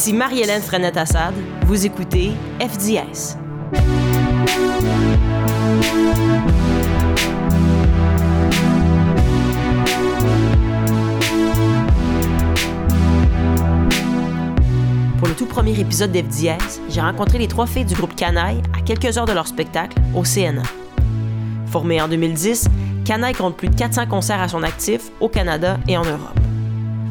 Ici Marie-Hélène Frenette-Assad. Vous écoutez FDS. Pour le tout premier épisode d'FDS, j'ai rencontré les trois filles du groupe Canaille à quelques heures de leur spectacle au CNA. Formé en 2010, Canaille compte plus de 400 concerts à son actif au Canada et en Europe.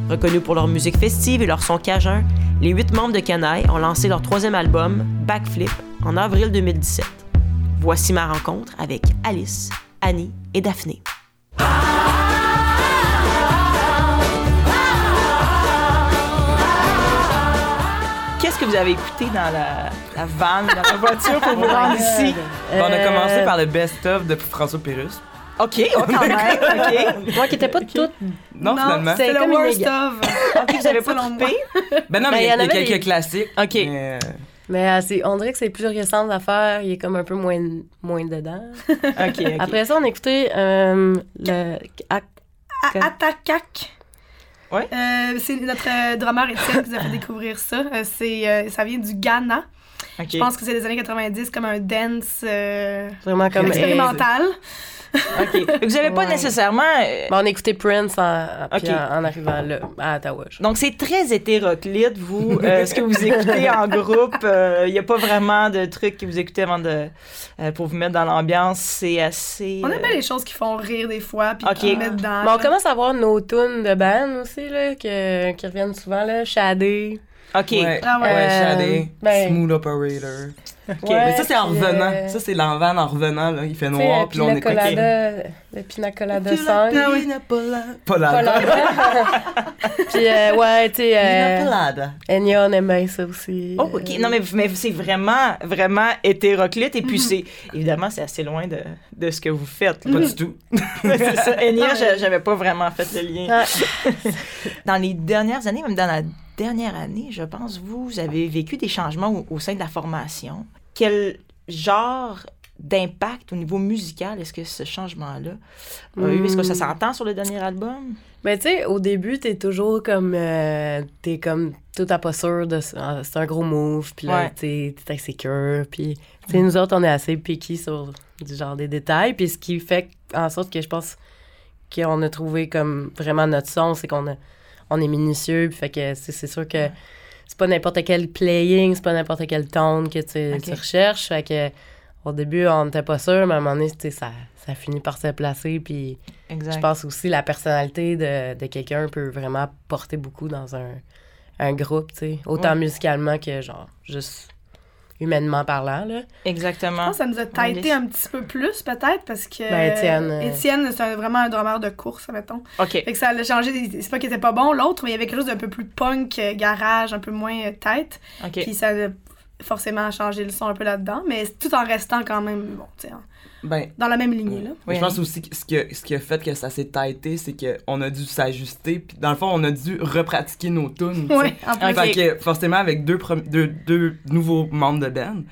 Reconnus pour leur musique festive et leur son cajun, les huit membres de Canaille ont lancé leur troisième album, Backflip, en avril 2017. Voici ma rencontre avec Alice, Annie et Daphné. Qu'est-ce que vous avez écouté dans la, la van, dans la voiture pour vous rendre ici? Bon, on a Euh, commencé par le best-of de François Pérus. OK, oh, quand même, OK. Moi qui n'étais pas toute. Non, finalement. c'est le comme worst illégal. of. OK, vous avez pas coupé? Ben non, Ben, mais il y a avait quelques des- classiques. OK. mais, euh, Mais euh, c'est- on dirait que c'est plus récent d'affaires. Il est comme un peu moins, moins dedans. OK. Après ça, on a écouté euh, le. Attacac. Ouais. Euh, c'est notre euh, drummer Étienne qui nous a fait découvrir ça. Euh, c'est, euh, ça vient du Ghana. OK. Je pense que c'est des années 90, comme un dance euh, vraiment comme. expérimental. OK. Vous avez pas Ouais. nécessairement... euh, on a écouté Prince en, arrivant là, à Ottawa. je- Donc, c'est très hétéroclite, vous, euh, ce que vous écoutez en groupe. Il n'y a pas vraiment de trucs que vous écoutez avant de, euh, pour vous mettre dans l'ambiance. C'est assez... On aime bien euh, les choses qui font rire des fois, puis Ok. qui mettent dedans. Mais on commence à voir nos tunes de band aussi, là, que- qui reviennent souvent, là. Shadé. OK. Ouais, Ah ouais. ouais, Shadé, ben- Smooth Operator. OK. Ouais. mais ça, c'est en revenant. euh, Ça, c'est l'envan en revenant. Là. Il fait noir, puis là, on Pina écoute. Colada, le Pina Colada. Ah oui. Pas là. Puis, euh, ouais, tu sais, euh, Colada. Enya, on aime bien ça aussi. Oh, OK. Non, mais, mais c'est vraiment, vraiment hétéroclite. Et puis, c'est... Évidemment, c'est assez loin de, de ce que vous faites. là. Pas du tout. c'est ça. Enya, j'a- j'avais pas vraiment fait le lien. Ouais. Dans les dernières années, même dans la dernière année, je pense, vous avez vécu des changements au, au sein de la formation. Quel genre d'impact au niveau musical est-ce que ce changement-là a eu? Est-ce que ça Hmm. s'entend sur le dernier album? Mais tu sais, au début, t'es toujours comme. euh, t'es comme tout à pas sûr de. ah, C'est un gros move, puis là, Ouais. t'es insécure, puis. Tu sais, nous autres, on est assez picky sur du genre des détails, puis ce qui fait en sorte que je pense qu'on a trouvé comme vraiment notre son, c'est qu'on a, on est minutieux, puis fait que c'est sûr que c'est pas n'importe quel playing, c'est pas n'importe quel tone que tu, tu recherches, fait que. Au début, on n'était pas sûr, mais à un moment donné, ça, ça finit par se placer. Puis Exact. je pense aussi la personnalité de, de quelqu'un peut vraiment porter beaucoup dans un, un groupe, tu sais. Autant Ouais. musicalement que, genre, juste humainement parlant, là. Je Exactement. pense que ça nous a tighté un petit peu plus, peut-être, parce que. Ben, Étienne, euh, Étienne, c'est vraiment un drummer de course, mettons. OK. Fait que ça a changé. des- C'est pas qu'il était pas bon, l'autre, mais il y avait quelque chose d'un peu plus punk, euh, garage, un peu moins euh, tête. OK. Puis ça a forcément changé le son un peu là-dedans, mais tout en restant quand même, bon, tu sais, en- Ben, dans la même lignée, là. Oui, je pense aussi que ce qui, a, ce qui a fait que ça s'est tighté, c'est qu'on a dû s'ajuster. Puis dans le fond, on a dû repratiquer nos tunes. Ouais, en. Fait que forcément, avec deux, prom- deux, deux nouveaux membres de band,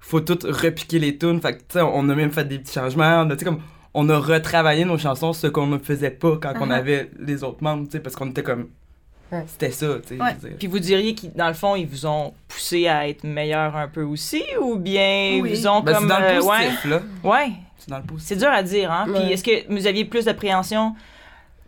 faut tout repiquer les tunes. Fait que, tu sais, on a même fait des petits changements. On a, tu sais, comme, on a retravaillé nos chansons, ce qu'on ne faisait pas quand on Uh-huh. avait les autres membres, tu sais, parce qu'on était comme... Ouais. C'était ça, tu sais. Ouais. Puis vous diriez que dans le fond, ils vous ont poussé à être meilleur un peu aussi, ou bien ils Oui. ont Ben, comme... c'est dans le euh, ouais, positif, là. ouais, C'est dans le positif. c'est dur à dire, hein. Puis Ouais. est-ce que vous aviez plus d'appréhension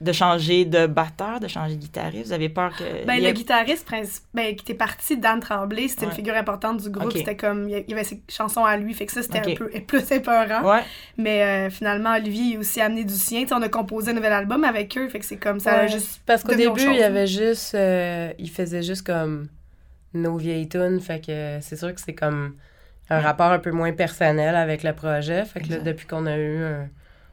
de changer de batteur, de changer de guitariste? Vous avez peur que... Ben, a- le guitariste ben, qui était parti, Dan Tremblay, c'était Ouais. une figure importante du groupe. C'était comme, il y avait ses chansons à lui, fait que ça, c'était un peu plus épeurant. Ouais, Mais euh, finalement, Olivier il a aussi amené du sien. Tu sais, on a composé un nouvel album avec eux, fait que c'est comme ça. a Ouais. juste Parce qu'au début, chose. il y avait juste... euh, il faisait juste comme nos vieilles tunes, fait que c'est sûr que c'est comme un rapport un peu moins personnel avec le projet. Fait que là, depuis qu'on a eu un-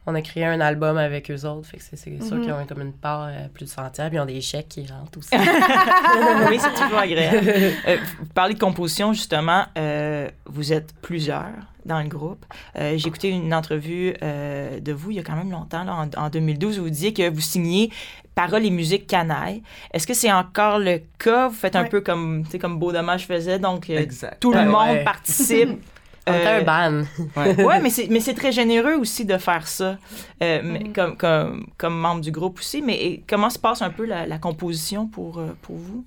On a créé un album avec eux autres, fait que c'est c'est sûr Mhm. qu'ils ont comme une part euh, plus entière, puis ils ont des chèques qui rentrent aussi. oui, c'est toujours agréable. Euh, vous parlez de composition, justement. euh, vous êtes plusieurs dans le groupe. Euh, J'ai écouté une entrevue euh, de vous il y a quand même longtemps, là, en, en 2012, où vous disiez que vous signiez paroles et musique canaille. Est-ce que c'est encore le cas? Vous faites un peu comme, tu sais, comme Beau Dommage faisait, donc euh, Exact. tout le Ouais, monde ouais. participe. Euh, un ban. Ouais. ouais, mais c'est, mais c'est très généreux aussi de faire ça, euh, mais Mhm. comme, comme, comme membre du groupe aussi. Mais et comment se passe un peu la, la composition pour, euh, pour vous?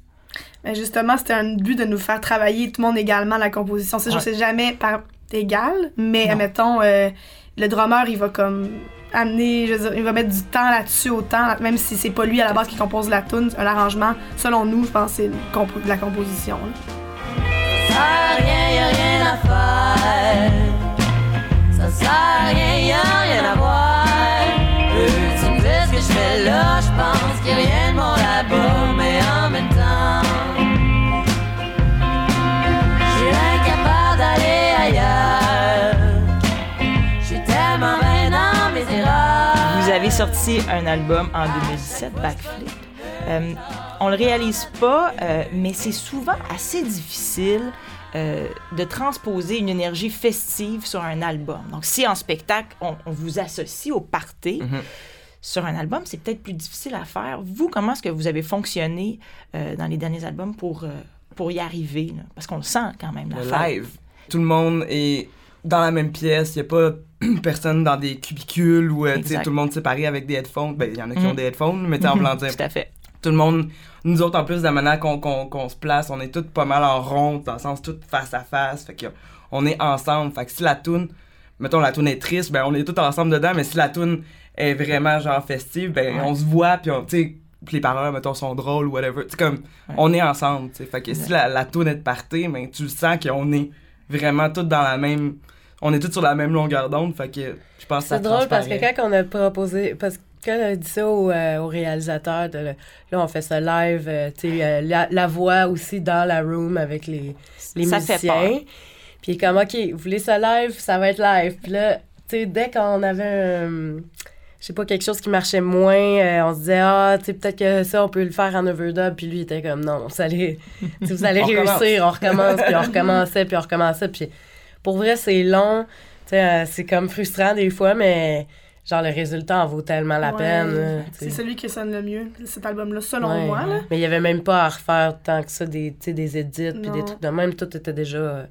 Mais justement, c'était un but de nous faire travailler tout le monde également la composition. C'est Ouais. c'est jamais par égal, mais Non. admettons, euh, le drummer, il va comme amener, je veux dire, il va mettre du temps là-dessus autant, même si c'est pas lui à la base qui compose la tune, un arrangement, selon nous, je pense que c'est la composition. là. À rien, y a rien à faire. Ça sert à rien, y a rien à voir. Veux-tu me dire ce que je fais là? Je pense qu'il y a rien de bon là-bas, mais en même temps, je suis incapable d'aller ailleurs. Je suis tellement bien dans mes erreurs. Vous avez sorti un album en 2017, Backflip. Euh, on le réalise pas, euh, mais c'est souvent assez difficile euh, de transposer une énergie festive sur un album. Donc, si en spectacle, on, on vous associe au party, Mhm. sur un album, c'est peut-être plus difficile à faire. Vous, comment est-ce que vous avez fonctionné euh, dans les derniers albums pour, pour y arriver? là? Parce qu'on le sent quand même, la Le fête. live. Tout le monde est dans la même pièce. Il n'y a pas personne dans des cubicules ou tout le monde séparé avec des headphones. Ben, il y en a qui Mm. ont des headphones, mais sais, en blanc, Tout à fait. Tout le monde, nous autres, en plus, de la manière qu'on se place, on est tous pas mal en ronde, dans le sens tout face à face. Fait que on est ensemble. Fait que si la toune, mettons, la toune est triste, ben, on est tous ensemble dedans, mais si la toune est vraiment, genre, festive, ben, Ouais. on se voit, puis on, tu les paroles, mettons, sont drôles ou whatever. Tu sais, comme, Ouais. on est ensemble, tu sais. Fait que si la, la toune est de party, ben, tu le sens qu'on est vraiment tous dans la même. On est tous sur la même longueur d'onde, fait que je pense que ça C'est drôle parce que quand on a proposé, parce que quand dit ça au, euh, au réalisateur, de, là on fait ça live, euh, tu sais, euh, la, la voix aussi dans la room avec les, les Ça fait musiciens. peur. Puis il est comme, OK, vous voulez ça live, ça va être live. Puis là, tu sais, dès qu'on avait un- je sais pas, quelque chose qui marchait moins, euh, on se disait, ah, tu sais, peut-être que ça, on peut le faire en overdub. Puis lui, il était comme, non, vous allez, vous allez On recommence. réussir, on recommence, puis on recommençait, puis on recommençait. Puis pour vrai, c'est long. Tu sais, euh, c'est comme frustrant des fois, mais genre, le résultat en vaut tellement la Ouais. peine. C'est celui qui sonne le mieux, cet album-là, selon Ouais. moi. Là. Mais il y avait même pas à refaire tant que ça des, tu sais, des edits puis des trucs de même. Tout était déjà. euh,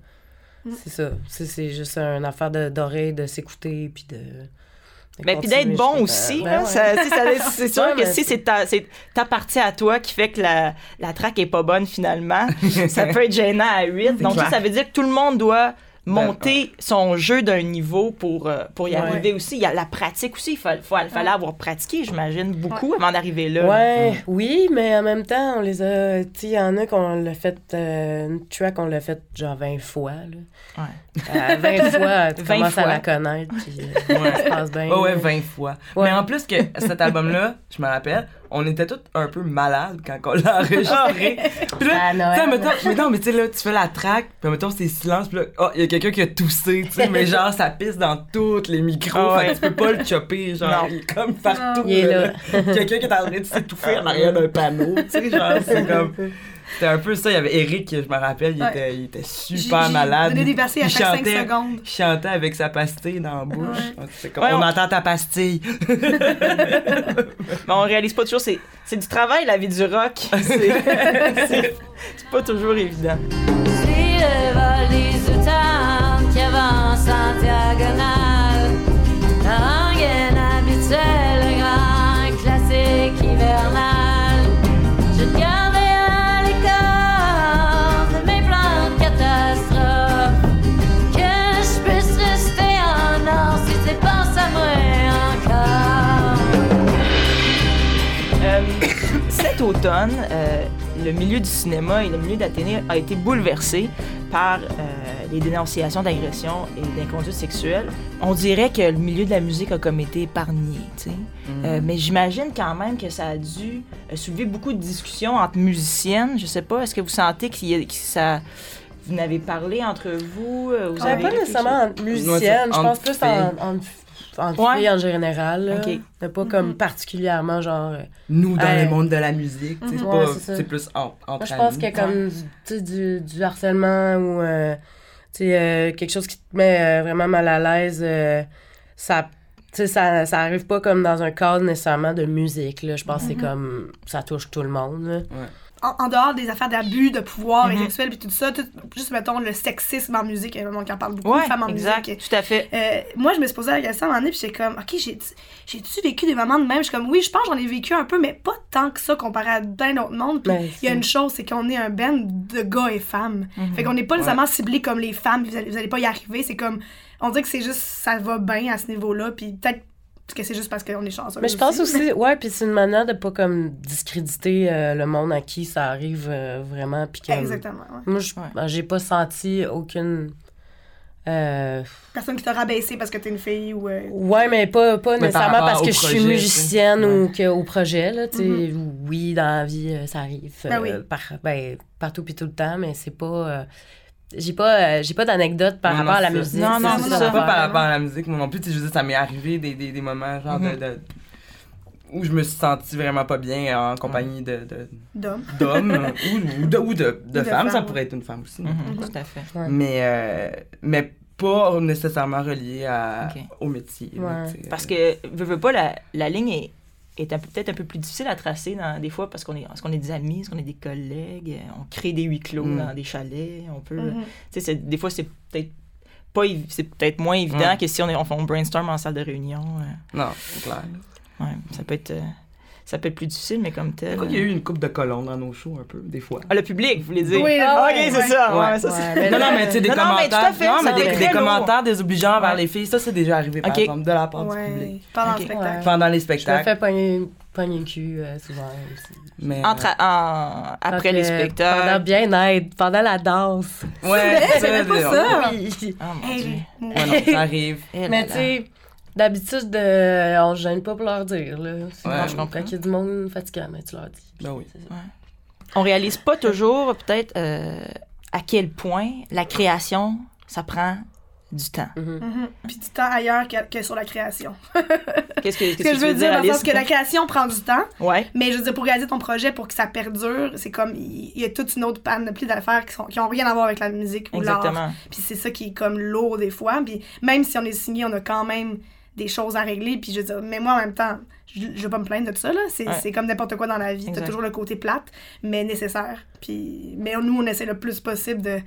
Mm. C'est ça. C'est, c'est juste une affaire de, d'oreille, de s'écouter puis de. de Ben, puis d'être bon aussi. Ben ouais. ça- c'est sûr Ouais, que mais si c'est ta, c'est ta partie à toi qui fait que la, la track est pas bonne finalement, ça peut être gênant à 8. Donc, ça, ça veut dire que tout le monde doit monter son jeu d'un niveau pour, euh, pour y Ouais. arriver aussi. Il y a la pratique aussi. Il faut- fallait avoir pratiqué, j'imagine, beaucoup avant d'arriver là. Ouais, oui, mais en même temps, on les a. Tu sais, il y en a qu'on l'a fait. euh, une track, on l'a fait genre 20 fois. Là. Ouais. Euh, 20 fois, tu 20 commences à fois. la connaître. Puis, euh, Ouais. ça se passe bien. Ouais, ouais, là. 20 fois. Ouais. Mais en plus que cet album-là, je me rappelle, on était tous un peu malades quand on l'a enregistré. Puis là, sais, mettons, mais tu sais, là, tu fais la track, puis mettons, c'est silence, puis là, oh, il y a quelqu'un qui a toussé, tu sais, mais genre, ça pisse dans tous les micros, Ah fait ouais. que tu peux pas le chopper, genre, Non. il est comme partout. Il est là. quelqu'un qui est en train de s'étouffer en arrière d'un panneau, tu sais, genre, c'est comme. C'était un peu ça, il y avait Eric, je me rappelle, il, Ouais. était, il était super malade. donné des Il- versets à il chaque 5 chantait- secondes. il chantait avec sa pastille dans la bouche. C'est comme, Ouais, on, on- entend ta pastille. Mais on réalise pas toujours. C'est, c'est du travail, la vie du rock. C'est, c'est- c'est pas toujours évident. Euh, le milieu du cinéma et le milieu d'Athénée a été bouleversé par euh, les dénonciations d'agressions et d'inconduite sexuelle. On dirait que le milieu de la musique a comme été épargné, tu sais. Euh, mais j'imagine quand même que ça a dû soulever beaucoup de discussions entre musiciennes. Je sais pas, est-ce que vous sentez qu'il y a- que ça... Vous n'avez parlé entre vous? vous Ouais, avez pas nécessairement entre musiciennes, je pense plus filles. en, en, Ouais. filles en général. Là. Pas comme particulièrement genre. euh, Nous, dans Ouais. le monde de la musique, sais, c'est Ouais, pas- c'est ça. c'est plus en, entre Moi, je pense qu'il y a comme du, du, du harcèlement ou euh, tu sais, euh, quelque chose qui te met euh, vraiment mal à l'aise. euh, ça, tu sais, ça, ça arrive pas comme dans un cadre nécessairement de musique. Là. Je pense que c'est comme. Ça touche tout le monde. là. En, en dehors des affaires d'abus, de pouvoir et Mhm. sexuel, puis tout ça, tout- juste, mettons, le sexisme en musique, on en parle beaucoup, Ouais, femmes en exact, musique. tout à fait. Euh, moi, je me suis posé la question à un moment donné, puis j'étais comme, OK, j'ai- j'ai-tu vécu des moments de même? Je suis comme, oui, je pense j'en ai vécu un peu, mais pas tant que ça comparé à plein d'autres mondes. Puis Ben, il y a une chose, c'est qu'on est un band de gars et femmes. Mhm. Fait qu'on n'est pas nécessairement ciblé comme les femmes, vous allez, vous allez pas y arriver. C'est comme, on dirait que c'est juste, ça va bien à ce niveau-là, puis peut-être que c'est juste parce qu'on est chanceux. Mais je pense aussi, ouais, puis c'est une manière de pas comme discréditer euh, le monde à qui ça arrive euh, vraiment. Puis que, Exactement. ouais. Moi, je- Ouais. ben, j'ai pas senti aucune. euh, Personne qui t'a rabaissé parce que t'es une fille ou. euh, Ouais, mais pas, pas Mais nécessairement parce que je suis musicienne ou que, au projet. Là, tu sais. Mhm. Oui, dans la vie, ça arrive Ben oui. par, ben, partout puis tout le temps, mais c'est pas. J'ai pas, euh, j'ai pas d'anecdote par Non, rapport non, à la musique. Non, non, c'est ça ça. Pas par rapport à la musique, moi non plus. Je veux dire, ça m'est arrivé des, des, des moments genre Mhm. de, de- où je me suis senti vraiment pas bien en compagnie de, de- d'hommes. ou, ou de, ou de, de de femmes. Ça femmes, pourrait être une femme aussi. Mhm, Tout à fait. Ouais. Mais, euh, mais pas nécessairement relié à, au métier. Ouais. Parce que, veux, veux pas, la, la ligne est, est peut-être un peu plus difficile à tracer dans, des fois parce qu'on est, parce qu'on est des amis, parce qu'on est des collègues, euh, on crée des huis clos Mm. dans des chalets, on peut... Tu sais, c'est- des fois, c'est peut-être pas c'est peut-être moins évident que si on, est, on, fait- on brainstorm en salle de réunion. euh, Non, c'est clair. ouais, ça peut être... euh, ça peut être plus difficile, mais comme tel. Qu'il y a eu une coupe de colons dans nos shows un peu, des fois. Ah, le public, vous voulez dire? Oui, Ah, ouais, ok, c'est ça. Ouais, Ouais. ça, Ouais, c'est- mais Non, non, mais tu sais, des Non, non, mais tout à commentaires, fait, non, ça mais peut des, être commentaires désobligeants envers Ouais. les filles, ça, c'est déjà arrivé, par Ok. exemple, de la part du public. pendant Ok. le spectacle. Ouais. Pendant les Je me spectacles. fais pogner, pogner le cul euh, souvent aussi. Mais, Entre, en- après Donc, les euh, spectacles. Pendant bien-être, pendant la danse. Ouais, C'est pas ça. Oui. Ah, mon Dieu. Ouais, non, ça arrive. Mais tu sais, d'habitude, euh, on se gêne pas pour leur dire. Là. Ouais, je comprends. Quand il y a du monde fatigant, mais tu leur dis. Ben oui. on réalise pas toujours peut-être euh, à quel point la création, ça prend du temps. Mhm. Mhm. Puis du temps ailleurs que, que sur la création. Qu'est-ce que, Ce que je veux dire, dans le sens que la création prend du temps, Ouais. mais je veux dire, pour réaliser ton projet, pour que ça perdure, c'est comme, il y a toute une autre panoplie d'affaires qui, sont, qui ont rien à voir avec la musique ou l'art. Exactement. Puis c'est ça qui est comme lourd des fois. Puis même si on est signé, on a quand même des choses à régler. Puis je veux dire, mais moi en même temps, je, je vais pas me plaindre de ça. là. C'est Ouais. comme n'importe quoi dans la vie. T'as toujours le côté plate, mais nécessaire. Puis, mais nous, on essaie le plus possible de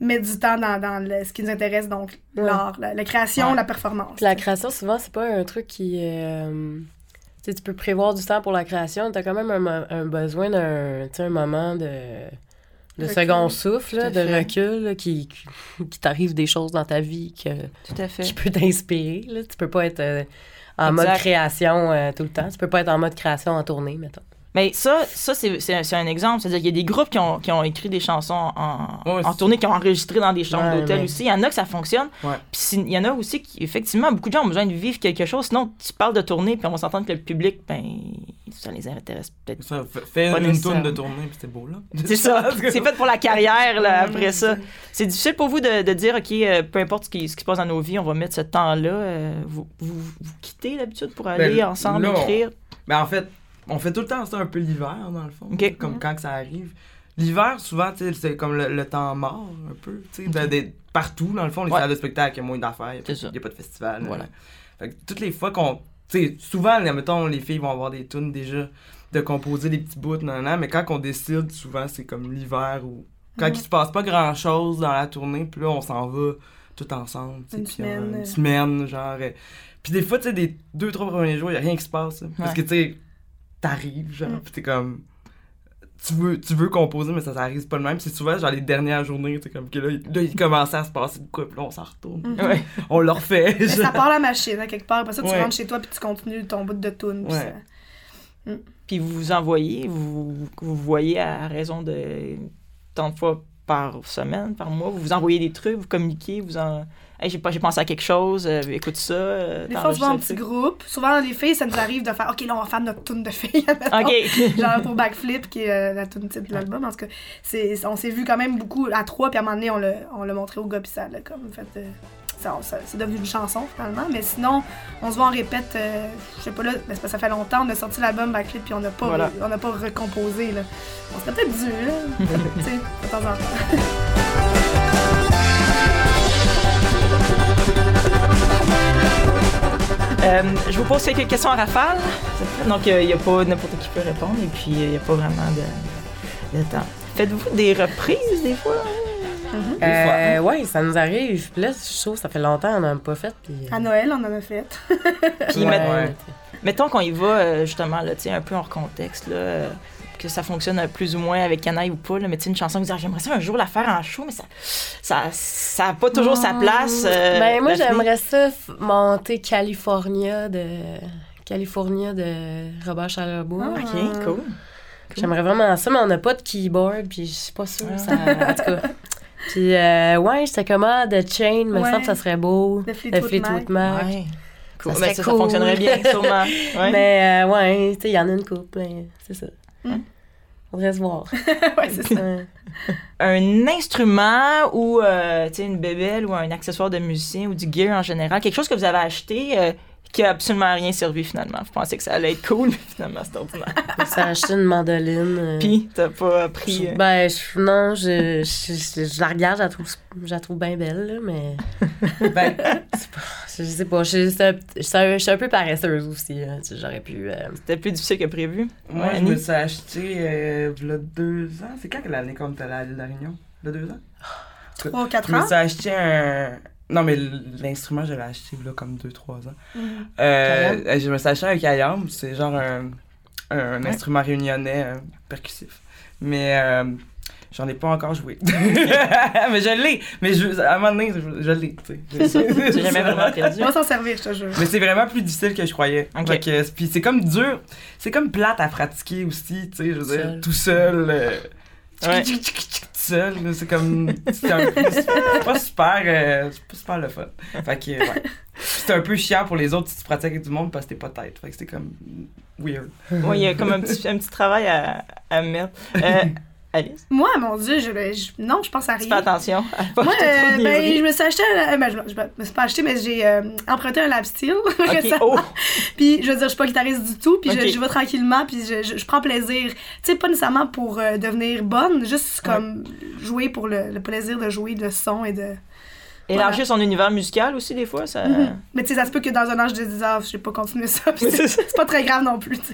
mettre du temps dans, dans le- ce qui nous intéresse, donc Ouais. l'art, la, la création, Ouais. la performance. Puis la création, souvent, c'est pas un truc qui. euh, tu peux prévoir du temps pour la création. T'as quand même un, besoin d'un un moment de. De Recul. second souffle, là, de recul, là, qui, qui, t'arrive des choses dans ta vie que, Tout à fait. qui peut t'inspirer. là. Tu peux pas être euh, en Exact. mode création euh, tout le temps. Tu peux pas être en mode création en tournée, mettons. Mais ça, ça c'est, c'est un, c'est un exemple. C'est-à-dire qu'il y a des groupes qui ont, qui ont écrit des chansons en, Ouais, en tournée, qui ont enregistré dans des chambres Ouais, d'hôtel mais- aussi. Il y en a que ça fonctionne. Ouais. Puis il y en a aussi qui, effectivement, beaucoup de gens ont besoin de vivre quelque chose. Sinon, tu parles de tournée, puis on va s'entendre que le public, ben, ça les intéresse peut-être. Ça, Pas une tourne de tournée, puis c'est beau, là. C'est ça. c'est fait pour la carrière, là, après ça. C'est difficile pour vous de, de dire, OK, euh, peu importe ce qui, ce qui se passe dans nos vies, on va mettre ce temps-là. euh, vous, vous, vous quittez d'habitude pour aller Ben, ensemble là, on- écrire? Mais en fait, on fait tout le temps ça un peu l'hiver, dans le fond. Comme quand que ça arrive. L'hiver, souvent, c'est comme le, le temps mort, un peu. De- de- partout, dans le fond, les Ouais. salles de spectacle, il y a moins d'affaires, il n'y a, pas de festival. Voilà. euh. Fait que toutes les fois qu'on. Sais, souvent, là, mettons, les filles vont avoir des tunes déjà de composer des petits bouts, nan, nan, mais quand on décide, souvent, c'est comme l'hiver ou. Quand Mhm. il se passe pas grand chose dans la tournée, puis là, on s'en va tout ensemble. sais, Une semaine, on- euh. Une semaine, genre. euh, Puis des fois, tu sais, des deux, trois premiers jours, il n'y a rien qui se passe. Parce que, tu sais, t'arrives, genre, Mm. puis t'es comme. Tu veux, tu veux composer, mais ça s'arrive pas de même. C'est souvent, genre, les dernières journées, tu sais, comme que là, il- là, il commençait à se passer de quoi, puis là, on s'en retourne. Mhm. Ouais. On le refait. Mais ça part la machine, hein, quelque part. Après ça, tu Ouais. rentres chez toi puis tu continues ton bout de tune. puis Ouais. ça- Puis vous vous envoyez, vous, vous voyez à raison de tant de fois par semaine, par mois, vous vous envoyez des trucs, vous communiquez, vous en... Hey, j'ai, pensé à quelque chose, euh, écoute ça. euh, Des fois, souvent en petit groupe. Souvent, les filles, ça nous arrive de faire OK, là, on va faire notre tune de filles. OK. Genre pour Backflip, qui est euh, la tune titre de l'album. En tout cas, c'est, on s'est vu quand même beaucoup à trois, puis à un moment donné, on l'a, on l'a montré au gars, puis ça l'a comme fait. ça, ça- c'est devenu une chanson finalement. Mais sinon, on se voit en répète, euh, je sais pas là, mais ça fait longtemps, on a sorti l'album Backflip, puis on n'a pas, Voilà. on n'a pas recomposé. Là. On serait peut-être dû, là. tu sais, de temps en temps. Euh, je vous pose quelques questions à rafale. Donc, il n'y a pas n'importe qui peut répondre et puis il n'y a pas vraiment de, temps. Faites-vous des reprises des fois? Euh, ouais, ça nous arrive. Puis là, je trouve ça fait longtemps qu'on n'en a pas fait. Puis, euh, À Noël, on en a fait. Puis ouais, met- Ouais. mettons qu'on y va euh, justement là, un peu hors contexte, là, euh, que ça fonctionne plus ou moins avec Canaille ou pas, là, mais tu sais, une chanson vous Ah, j'aimerais ça un jour la faire en show, mais ça ça, ça a pas toujours sa place. euh, ben, moi, j'aimerais ça monter California de. California de Robert Charlebois. Ah. Ok, cool. J'aimerais vraiment ça, mais on n'a pas de keyboard, puis je suis pas sûre. Ah. Ça, en tout cas. Puis, euh, ouais, j'étais comme, ah, The Chain, me Ouais. semble que ça serait beau. De Fleetwood Mac. Ouais. Cool. Ça Ben, ça, fonctionnerait bien, sûrement. Ouais. Mais, euh, ouais, tu sais, il y en a une couple, mais c'est ça. Hmm. Faudrait se voir. ouais, c'est ça. Ouais. un instrument ou euh, une bébelle ou un accessoire de musicien ou du gear en général, quelque chose que vous avez acheté euh, qui a absolument rien servi finalement. Vous pensez que ça allait être cool, mais finalement c'est ordinaire. Ça a acheté une mandoline. euh, Puis t'as pas appris. euh, Ben, je, non, je, je, je, je la regarde, je la trouve, je la trouve bien belle, là, mais Ben, je sais pas, je, je, suis un- je suis un peu paresseuse aussi. sais, J'aurais pu. euh, C'était plus difficile que prévu. moi, Ouais, je Annie? me suis acheté euh, v'là deux ans. C'est quand que l'année qu'on était allé à l'île de la Réunion? V'là deux ans? Trois, quatre Je me ans? suis acheté un. Non, mais l'instrument, je l'ai acheté là comme 2-3 ans. Mhm. Euh, euh, je me suis acheté un kayam. C'est genre un, un Ouais. instrument réunionnais euh, percussif. Mais euh, j'en ai pas encore joué. mais je l'ai. Mais je, à un moment donné, je, je l'ai. tu sais. J'ai jamais vraiment perdu. On va s'en servir, je te jure. Mais c'est vraiment plus difficile que je croyais. Ok. Fait que- Puis c'est comme dur. C'est comme plate à pratiquer aussi, tu sais, je veux dire, Seul. tout seul. euh, Ouais. C'est comme. C'est pas super. euh, c'est pas le fun. Fait que, ouais. C'est un peu chiant pour les autres si tu pratiques avec du monde parce que t'es pas tête. Fait que c'est comme. Weird. Ouais, il y a comme un petit, un petit travail à, à mettre. Euh, Alice, Moi, mon Dieu, je, je- non, je pense à tu rien. fais attention Moi, trop de euh, ben, je me suis acheté, un- euh, ben, je, je me suis pas acheté, mais j'ai euh, emprunté un lap steel Ok, récemment. oh! Puis, je veux dire, je suis pas guitariste du tout, puis je- vais tranquillement, puis je, prends plaisir. Tu sais, pas nécessairement pour euh, devenir bonne, juste comme jouer pour le, le plaisir de jouer de son et de. Élargir son univers musical aussi, des fois, ça. Mhm. Mais tu sais, ça se peut que dans un an, je dise, ah, je vais pas continuer ça, c'est pas très grave non plus.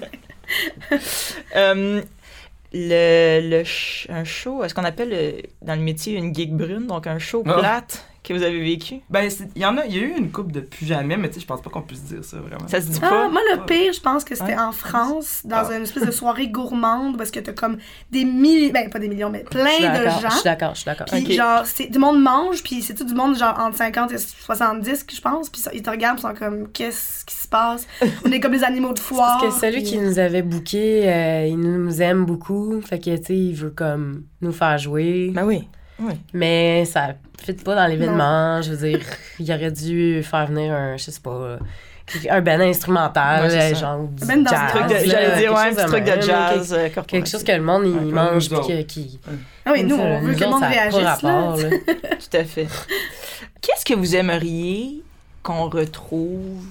Euh, le, le sh- un show, est-ce qu'on appelle euh, dans le métier une gig brune, donc un show Ah. plate que vous avez vécu? Ben, c'est- il y en a, il y a eu une coupe de plus jamais, mais tu sais, je pense pas qu'on puisse dire ça vraiment. Ça se dit Ah, pas? moi, le pire, je pense que c'était en France, dans Ah. une espèce de soirée gourmande, parce que t'as comme des milliers, ben pas des millions, mais plein je suis de d'accord, gens. Je suis d'accord, je suis d'accord. Puis Ok. genre, c'est, du monde mange, puis c'est tout du monde genre entre 50 et 70, je pense. Puis ça- ils te regardent, ils sont comme, qu'est-ce qui se passe? On est comme des animaux de foire. Parce que celui puis- qui nous avait booké, euh, il nous aime beaucoup. Fait que, tu sais, il veut comme nous faire jouer. Ben oui. Mais ça fit pas dans l'événement. Je veux dire, il aurait dû faire venir un, je sais pas, un ben instrumental, Ouais, genre du Un ben dans- jazz. Truc de- J'allais dire, ouais, un chose petit truc de jazz Quelque, euh, quelque chose que le monde, il mange nous puis qui... Ah oui, nous, on veut que le monde réagisse, là. rapport, là. Tout à fait. Qu'est-ce que vous aimeriez qu'on retrouve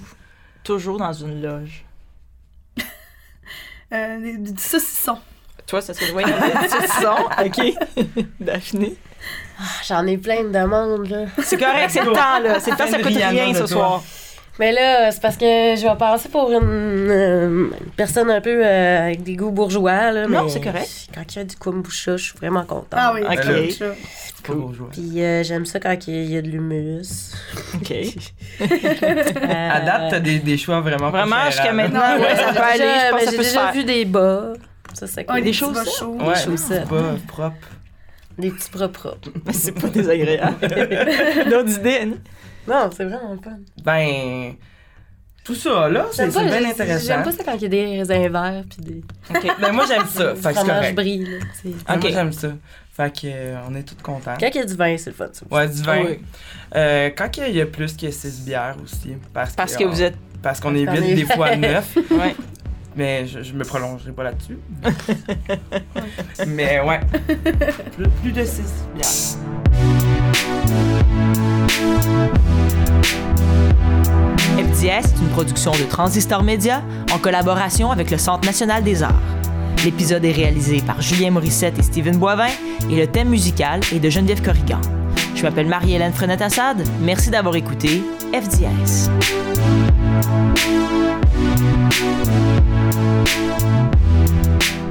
toujours dans une loge? Euh, des- du saucisson. Toi, ça serait ouais, du saucisson, OK. Daphné? Ah, J'en ai plein de demandes, là. C'est correct, c'est le temps, là. C'est le temps, ça coûte rien ce toi. soir. Mais là, c'est parce que je vais passer pour une, euh, une personne un peu euh, avec des goûts bourgeois, là. Non, c'est correct. Quand il y a du kombucha, je suis vraiment contente. Ah oui, Ok. c'est ça. C'est pas bourgeois. Puis euh, j'aime ça quand il y a de l'humus. OK. Euh, À date, t'as des, des choix vraiment Vraiment, jusqu'à maintenant, ouais, ça J'ai peut aller. déjà- Je pense que mais ça J'ai peut déjà faire. vu des bas. Ça, c'est Ah, cool. des choses, petits bas ça? chauds. Ouais, chaussettes. pas propre. Des petits bras propres. Mais c'est pas désagréable. D'autres idées, Annie? Non, c'est vraiment fun. Ben, tout ça, là, c'est bien j'aime- intéressant. J'aime pas ça quand il y a des raisins verts puis des OK. Ben, moi, j'aime ça. Fait que c'est fromage correct. brie. Là, c'est- Ben, Ok. Moi, j'aime ça. Fait que, euh, on est tous contents. Quand il y a du vin, c'est le fun. ça. Ouais, du vin. Oui. Euh, quand il y a plus que 6 bières aussi. Parce, Parce que on- vous êtes. Parce qu'on est- des fois 9. Ouais. Mais je, je me prolongerai pas là-dessus. mais ouais. Plus, plus de 6 bières. FDS est une production de Transistor Média en collaboration avec le Centre national des arts. L'épisode est réalisé par Julien Morissette et Steven Boivin et le thème musical est de Geneviève Corrigan. Je m'appelle Marie-Hélène Frenette-Assad. Merci d'avoir écouté FDS. Thank you.